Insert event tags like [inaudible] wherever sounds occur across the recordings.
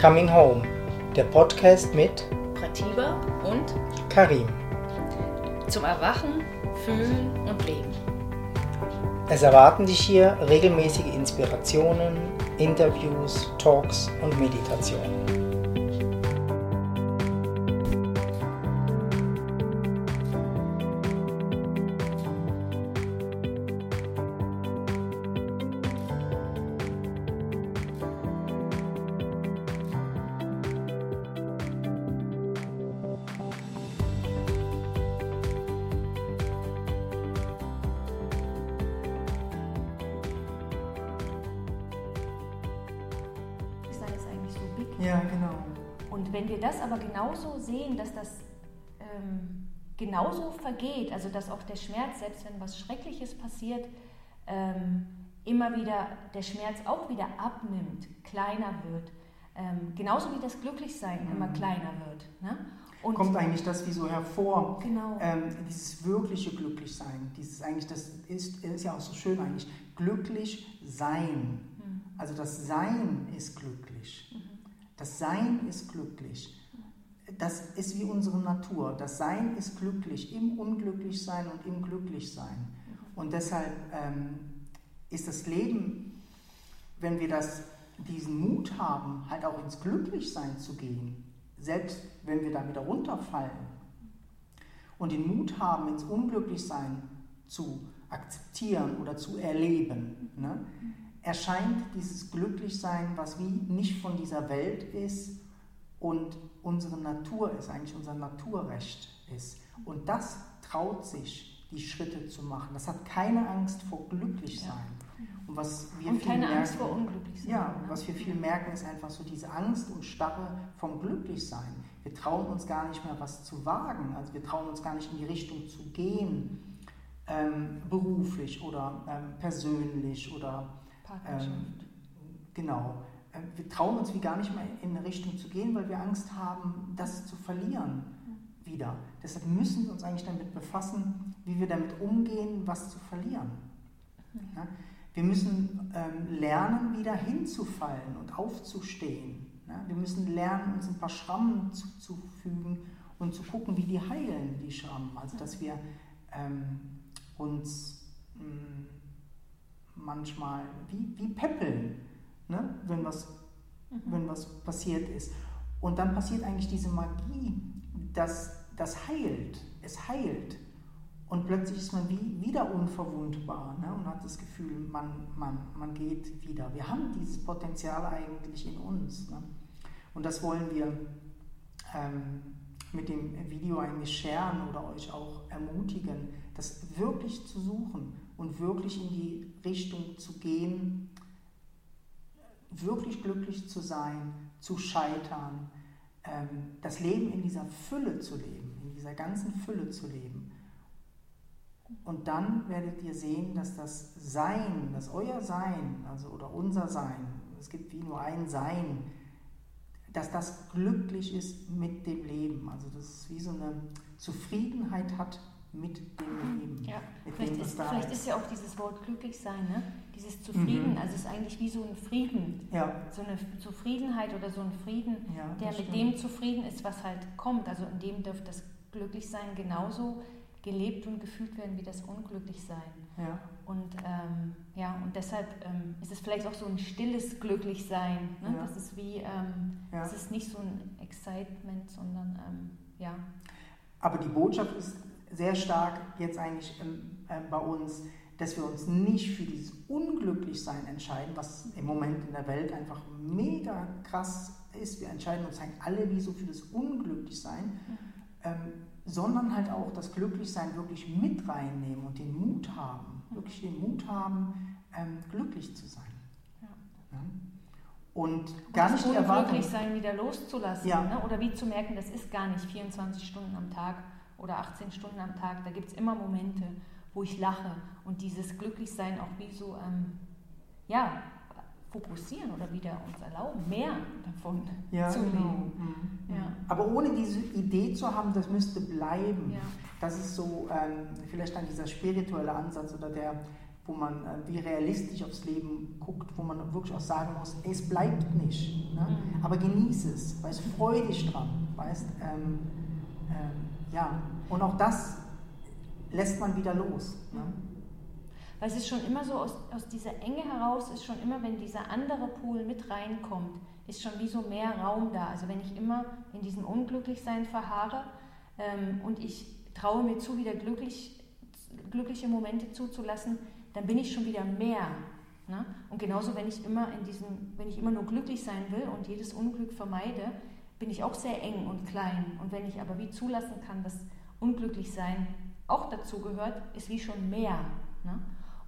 Coming Home, der Podcast mit Pratiba und Karim. zum Erwachen, Fühlen und Leben. Es erwarten dich hier regelmäßige Inspirationen, Interviews, Talks und Meditationen. Wenn wir das aber genauso sehen, dass das ähm, genauso vergeht, also dass auch der Schmerz, selbst wenn was Schreckliches passiert, ähm, immer wieder der Schmerz auch wieder abnimmt, kleiner wird. Ähm, genauso wie das Glücklichsein immer kleiner wird. Ne? Und Kommt eigentlich das wie so hervor, Genau. ähm, dieses wirkliche Glücklichsein, dieses eigentlich, das ist, ist ja auch so schön eigentlich, glücklich sein. Also das Sein ist glücklich. Das Sein ist glücklich. Das ist wie unsere Natur. Das Sein ist glücklich im Unglücklichsein und im Glücklichsein. Und deshalb ähm, ist das Leben, wenn wir das, diesen Mut haben, halt auch ins Glücklichsein zu gehen, selbst wenn wir da wieder runterfallen und den Mut haben, ins Unglücklichsein zu akzeptieren oder zu erleben, ne, erscheint dieses Glücklichsein, was wie nicht von dieser Welt ist und unsere Natur ist, eigentlich unser Naturrecht ist. Und das traut sich, die Schritte zu machen. Das hat keine Angst vor Glücklichsein. Und was wir Und viel keine merken, Angst vor Unglücklichsein. Ja, ne? was wir viel merken, ist einfach so diese Angst und Starre vom Glücklichsein. Wir trauen uns gar nicht mehr, was zu wagen. Also wir trauen uns gar nicht in die Richtung zu gehen, ähm, beruflich oder ähm, persönlich oder Partnerschaft. ähm, genau. Ähm, Wir trauen uns wie gar nicht mehr in eine Richtung zu gehen, weil wir Angst haben, das zu verlieren wieder. Deshalb müssen wir uns eigentlich damit befassen, wie wir damit umgehen, was zu verlieren. Ja? Wir müssen ähm, lernen, wieder hinzufallen und aufzustehen. Ja? Wir müssen lernen, uns ein paar Schrammen zuzufügen und zu gucken, wie die heilen, die Schrammen. Also, dass wir ähm, uns mh, manchmal wie, wie peppeln, ne? wenn, was, wenn was passiert ist. Und dann passiert eigentlich diese Magie, dass das heilt. Es heilt. Und plötzlich ist man wie, wieder unverwundbar ne? und hat das Gefühl, man, man, man geht wieder. Wir haben dieses Potenzial eigentlich in uns. Ne? Und das wollen wir ähm, mit dem Video eigentlich scheren oder euch auch ermutigen, das wirklich zu suchen und wirklich in die Richtung zu gehen, wirklich glücklich zu sein, zu scheitern, ähm, das Leben in dieser Fülle zu leben, in dieser ganzen Fülle zu leben. Und dann werdet ihr sehen, dass das Sein, dass euer Sein, also oder unser Sein, es gibt wie nur ein Sein, dass das glücklich ist mit dem Leben. Also dass es wie so eine Zufriedenheit hat mit dem Leben. Ja, vielleicht, dem, ist, vielleicht ist ja auch dieses Wort glücklich sein, ne? dieses Zufrieden, Mhm. also es ist eigentlich wie so ein Frieden, Ja, so eine Zufriedenheit oder so ein Frieden, ja, der mit stimmt. dem zufrieden ist, was halt kommt. Also in dem dürfte das Glücklichsein genauso gelebt und gefühlt werden wie das Unglücklichsein. Ja, Und ähm, ja, und deshalb ähm, ist es vielleicht auch so ein stilles Glücklichsein. Ne? Ja. Das ist wie, ähm, ja. es ist nicht so ein Excitement, sondern ähm, ja. Aber die Botschaft ist sehr stark jetzt eigentlich ähm, äh, bei uns, dass wir uns nicht für dieses Unglücklichsein entscheiden, was im Moment in der Welt einfach mega krass ist. Wir entscheiden uns eigentlich alle wie so für das Unglücklichsein, ähm, sondern halt auch das Glücklichsein wirklich mit reinnehmen und den Mut haben, wirklich den Mut haben, ähm, glücklich zu sein. Ja. Ja? Und gar nicht die Erwartung. Unglücklichsein wieder loszulassen. Ja. Ne? Oder wie zu merken, das ist gar nicht 24 Stunden am Tag oder 18 Stunden am Tag. Da gibt es immer Momente, wo ich lache und dieses Glücklichsein auch wie so, ähm, ja, fokussieren oder wieder uns erlauben, mehr davon Ja, zu genau. leben. Mhm. Ja. Aber ohne diese Idee zu haben, das müsste bleiben. Ja. Das ist so ähm, vielleicht dann dieser spirituelle Ansatz oder der, wo man äh, wie realistisch aufs Leben guckt, wo man wirklich auch sagen muss, es bleibt nicht. Ne? Mhm. Aber genieße es, weißt, freu dich dran. Weißt, ähm, ähm, ja. Und auch das lässt man wieder los. Ne? Weil es ist schon immer so, aus, aus dieser Enge heraus ist schon immer, wenn dieser andere Pool mit reinkommt, ist schon wie so mehr Raum da. Also wenn ich immer in diesem Unglücklichsein verharre ähm, und ich traue mir zu, wieder glücklich, glückliche Momente zuzulassen, dann bin ich schon wieder mehr. Ne? Und genauso, wenn ich immer in diesem, wenn ich immer nur glücklich sein will und jedes Unglück vermeide, bin ich auch sehr eng und klein. Und wenn ich aber wie zulassen kann, dass Unglücklichsein auch dazu gehört, ist wie schon mehr. Ne?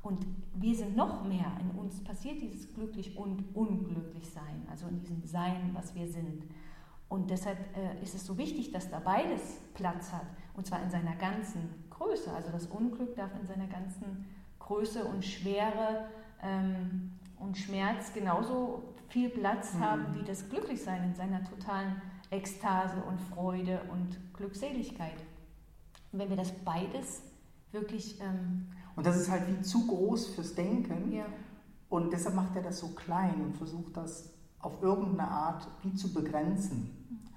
Und wir sind noch mehr. In uns passiert dieses glücklich und unglücklich sein, also in diesem Sein, was wir sind. Und deshalb äh, ist es so wichtig, dass da beides Platz hat. Und zwar in seiner ganzen Größe. Also das Unglück darf in seiner ganzen Größe und Schwere ähm, und Schmerz genauso viel Platz mhm. haben wie das Glücklichsein in seiner totalen Ekstase und Freude und Glückseligkeit. Und wenn wir das beides wirklich ähm, und das ist halt wie zu groß fürs Denken. Ja. Und deshalb macht er das so klein und versucht das auf irgendeine Art wie zu begrenzen.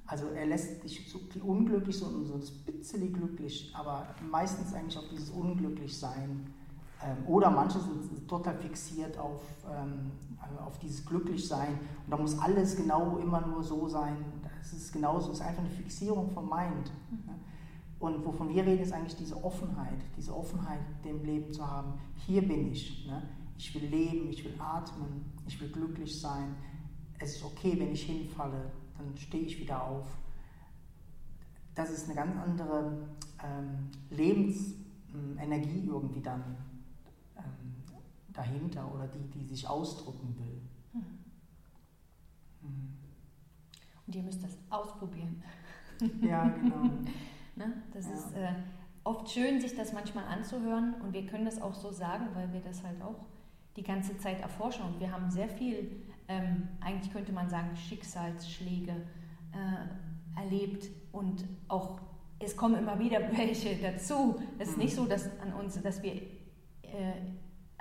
Also er lässt dich so unglücklich so, so ein bisschen glücklich, aber meistens eigentlich auf dieses Unglücklichsein. Ähm, oder manche sind total fixiert auf, ähm, auf dieses Glücklichsein und da muss alles genau immer nur so sein. Es ist genauso, es ist einfach eine Fixierung vom Mind. Mhm. Und wovon wir reden, ist eigentlich diese Offenheit, diese Offenheit dem Leben zu haben. Hier bin ich. Ne? Ich will leben, ich will atmen, ich will glücklich sein. Es ist okay, wenn ich hinfalle, dann stehe ich wieder auf. Das ist eine ganz andere ähm, Lebensenergie irgendwie dann dahinter oder die, die sich ausdrücken will. Hm. Hm. Und ihr müsst das ausprobieren. [laughs] Ja, genau. [laughs] Ne? Das ja. ist äh, oft schön, sich das manchmal anzuhören und wir können das auch so sagen, weil wir das halt auch die ganze Zeit erforschen und wir haben sehr viel, ähm, eigentlich könnte man sagen, Schicksalsschläge äh, erlebt und auch es kommen immer wieder [laughs] welche dazu. Es ist nicht so, dass an uns, dass wir, äh,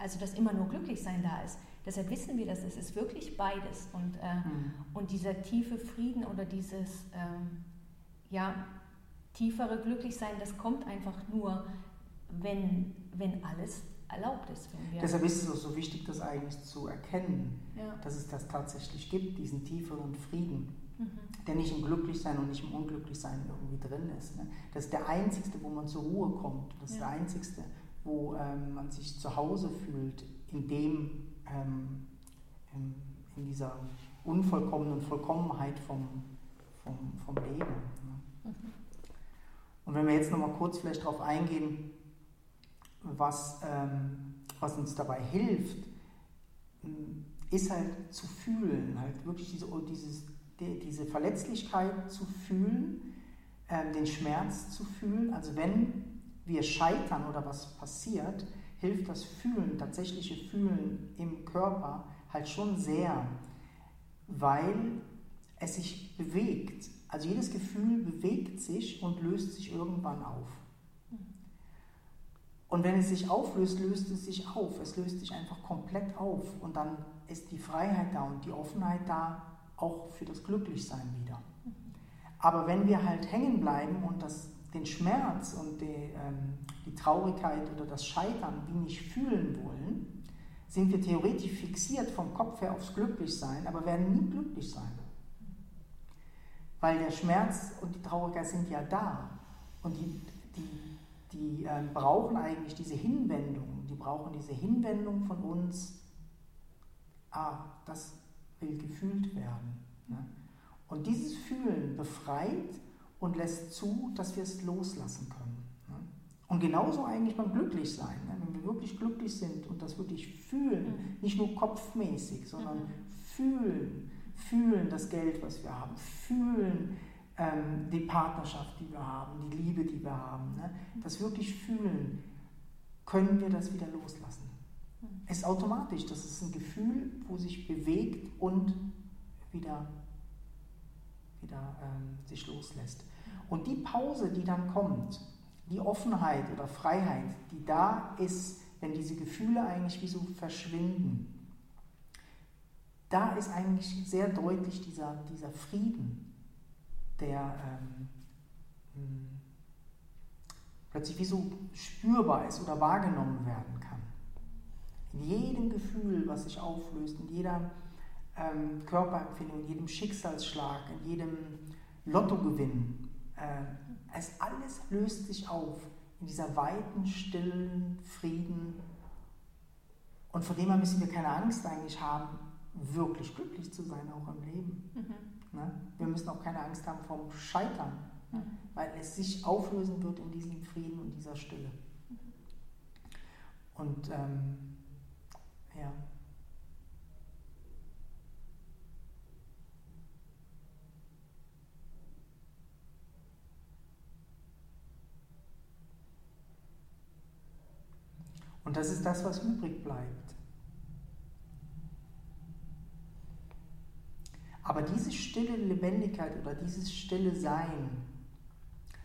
also dass immer nur glücklich sein da ist. Deshalb wissen wir, dass es ist wirklich beides und, äh, mhm. und dieser tiefe Frieden oder dieses, ähm, ja, tiefere Glücklichsein, das kommt einfach nur, wenn, wenn alles erlaubt ist. Deshalb ist es auch so wichtig, das eigentlich zu erkennen, ja. dass es das tatsächlich gibt, diesen tieferen Frieden, mhm. der nicht im Glücklichsein und nicht im Unglücklichsein irgendwie drin ist. Ne? Das ist der einzigste, wo man zur Ruhe kommt. Das ist ja. der einzigste, wo ähm, man sich zu Hause fühlt, in dem, ähm, in, in, dieser unvollkommenen Vollkommenheit vom, vom, vom Leben. Ne? Mhm. Und wenn wir jetzt nochmal kurz vielleicht darauf eingehen, was, ähm, was uns dabei hilft, mm, ist halt zu fühlen, halt wirklich diese, oh, dieses, die, diese Verletzlichkeit zu fühlen, ähm, den Schmerz zu fühlen. Also wenn wir scheitern oder was passiert, hilft das Fühlen, tatsächliche Fühlen im Körper halt schon sehr, weil es sich bewegt. Also jedes Gefühl bewegt sich und löst sich irgendwann auf. Und wenn es sich auflöst, löst es sich auf. Es löst sich einfach komplett auf. Und dann ist die Freiheit da und die Offenheit da, auch für das Glücklichsein wieder. Aber wenn wir halt hängen bleiben und das, den Schmerz und die, ähm, die Traurigkeit oder das Scheitern wie nicht fühlen wollen, sind wir theoretisch fixiert vom Kopf her aufs Glücklichsein, aber werden nie glücklich sein. Weil der Schmerz und die Traurigkeit sind ja da. Und die, die, die äh, brauchen eigentlich diese Hinwendung. Die brauchen diese Hinwendung von uns. Ah, das will gefühlt werden. Ne? Und dieses Fühlen befreit und lässt zu, dass wir es loslassen können. Ne? Und genauso eigentlich beim Glücklichsein. Ne? Wenn wir wirklich glücklich sind und das wirklich fühlen, mhm. nicht nur kopfmäßig, sondern mhm. fühlen, fühlen das Geld, was wir haben, fühlen ähm, die Partnerschaft, die wir haben, die Liebe, die wir haben. Ne? Das wirklich fühlen, können wir das wieder loslassen. Es ist automatisch, das ist ein Gefühl, wo sich bewegt und wieder, wieder ähm, sich loslässt. Und die Pause, die dann kommt, die Offenheit oder Freiheit, die da ist wenn diese Gefühle eigentlich wie so verschwinden, da ist eigentlich sehr deutlich dieser, dieser Frieden, der ähm, hm, plötzlich wie so spürbar ist oder wahrgenommen werden kann. In jedem Gefühl, was sich auflöst, in jeder ähm, Körperempfindung, in jedem Schicksalsschlag, in jedem Lottogewinn, äh, es alles löst sich auf in dieser weiten, stillen Frieden. Und vor dem müssen wir keine Angst eigentlich haben, wirklich glücklich zu sein, auch im Leben. Mhm. Ne? Wir müssen auch keine Angst haben vom Scheitern, ne? mhm. weil es sich auflösen wird in diesem Frieden und dieser Stille. Mhm. Und ähm, ja. Und das ist das, was übrig bleibt. Aber diese stille Lebendigkeit oder dieses stille Sein,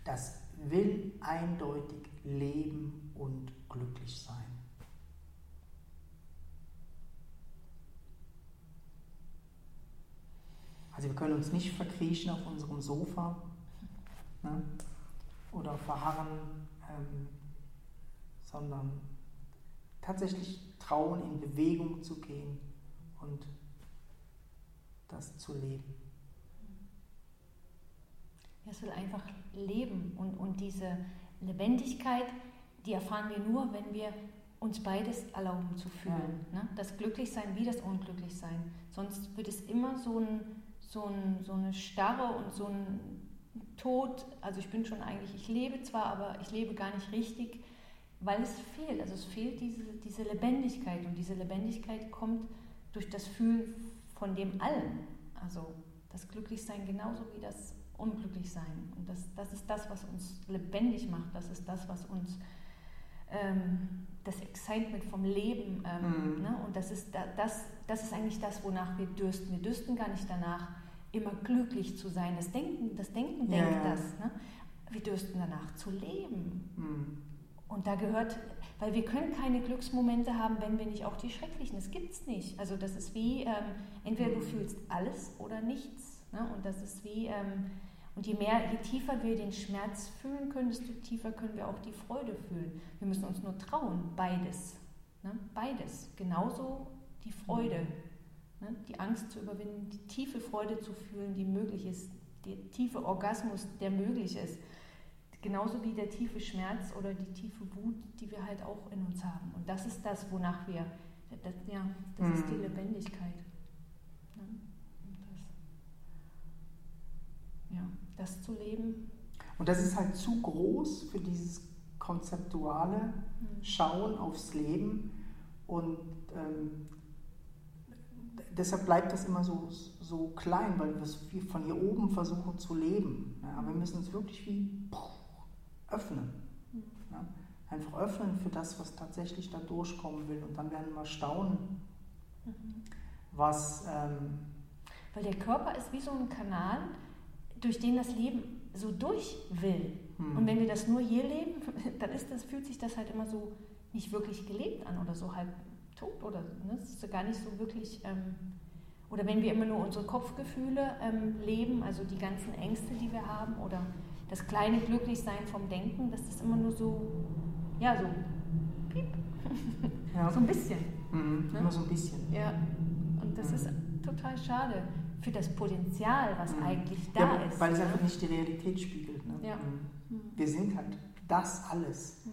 das will eindeutig leben und glücklich sein. Also wir können uns nicht verkriechen auf unserem Sofa ne? oder verharren, ähm, sondern tatsächlich trauen, in Bewegung zu gehen und das zu leben. Es will einfach leben und, und diese Lebendigkeit, die erfahren wir nur, wenn wir uns beides erlauben zu fühlen. Ja. Ne? Das Glücklichsein wie das Unglücklichsein. Sonst wird es immer so, ein, so, ein, so eine Starre und so ein Tod. Also ich bin schon eigentlich, ich lebe zwar, aber ich lebe gar nicht richtig, weil es fehlt. Also es fehlt diese, diese Lebendigkeit und diese Lebendigkeit kommt durch das Fühlen von dem Allen. Also das Glücklichsein genauso wie das Unglücklichsein. Und das, das ist das, was uns lebendig macht. Das ist das, was uns ähm, das Excitement vom Leben ähm, mhm. ne? und das ist, das, das ist eigentlich das, wonach wir dürsten. Wir dürsten gar nicht danach, immer glücklich zu sein. Das Denken, das Denken denkt ja. das. Ne? Wir dürsten danach zu leben. Mhm. Und da gehört, weil wir können keine Glücksmomente haben, wenn wir nicht auch die schrecklichen, das gibt es nicht. Also das ist wie, ähm, entweder du fühlst alles oder nichts. Ne? Und das ist wie, ähm, und je mehr, je tiefer wir den Schmerz fühlen können, desto tiefer können wir auch die Freude fühlen. Wir müssen uns nur trauen, beides. Ne? Beides. Genauso die Freude. Ne? Die Angst zu überwinden, die tiefe Freude zu fühlen, die möglich ist, der tiefe Orgasmus, der möglich ist. Genauso wie der tiefe Schmerz oder die tiefe Wut, die wir halt auch in uns haben. Und das ist das, wonach wir, das, ja, das mhm. ist die mhm. Lebendigkeit. Ja, das, ja, das zu leben. Und das ist halt zu groß für dieses konzeptuale mhm. Schauen aufs Leben. Und ähm, deshalb bleibt das immer so, so klein, weil wir von hier oben versuchen zu leben. Ja, wir müssen uns wirklich wie öffnen. Ja? Einfach öffnen für das, was tatsächlich da durchkommen will. Und dann werden wir staunen, mhm. was. Ähm, Weil der Körper ist wie so ein Kanal, durch den das Leben so durch will. Mhm. Und wenn wir das nur hier leben, [laughs] dann ist das, fühlt sich das halt immer so nicht wirklich gelebt an oder so halb tot oder ne? das ist gar nicht so wirklich. Ähm, oder wenn wir immer nur unsere Kopfgefühle ähm, leben, also die ganzen Ängste, die wir haben oder das kleine Glücklichsein vom Denken, das ist immer nur so, ja, so piep. [laughs] Ja. so ein bisschen. Mhm, ne? Immer so ein bisschen. Ja, und das mhm. ist total schade für das Potenzial, was mhm. eigentlich da ja, ist. Weil es ne? einfach nicht die Realität spiegelt. Ne? Ja. Mhm. Mhm. Wir sind halt das alles. Mhm.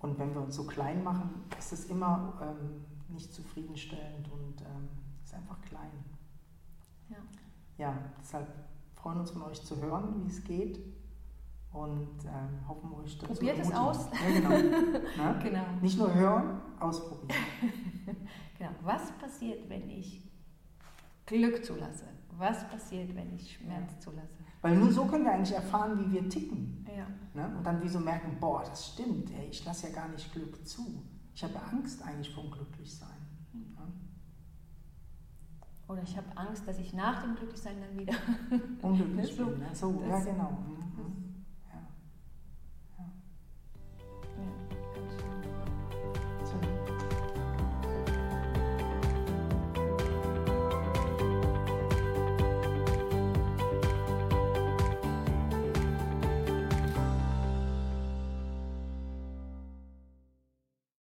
Und wenn wir uns so klein machen, ist es immer ähm, nicht zufriedenstellend und ähm, ist einfach klein. Ja. ja, deshalb freuen wir uns von euch zu hören, wie es geht und ähm, hoffen euch dazu Probiert es aus. Ja, genau. Na? [laughs] genau. Nicht nur hören, ausprobieren. [laughs] genau. Was passiert, wenn ich Glück zulasse? Was passiert, wenn ich Schmerz zulasse? Weil nur so können wir eigentlich erfahren, wie wir ticken. Ja. Ne? Und dann wie so merken, boah, das stimmt, ey, ich lasse ja gar nicht Glück zu. Ich habe Angst eigentlich vom Glücklichsein. Ja? Oder ich habe Angst, dass ich nach dem Glücklichsein dann wieder unglücklich [laughs] bin. Ne? So, ja, genau. Mhm.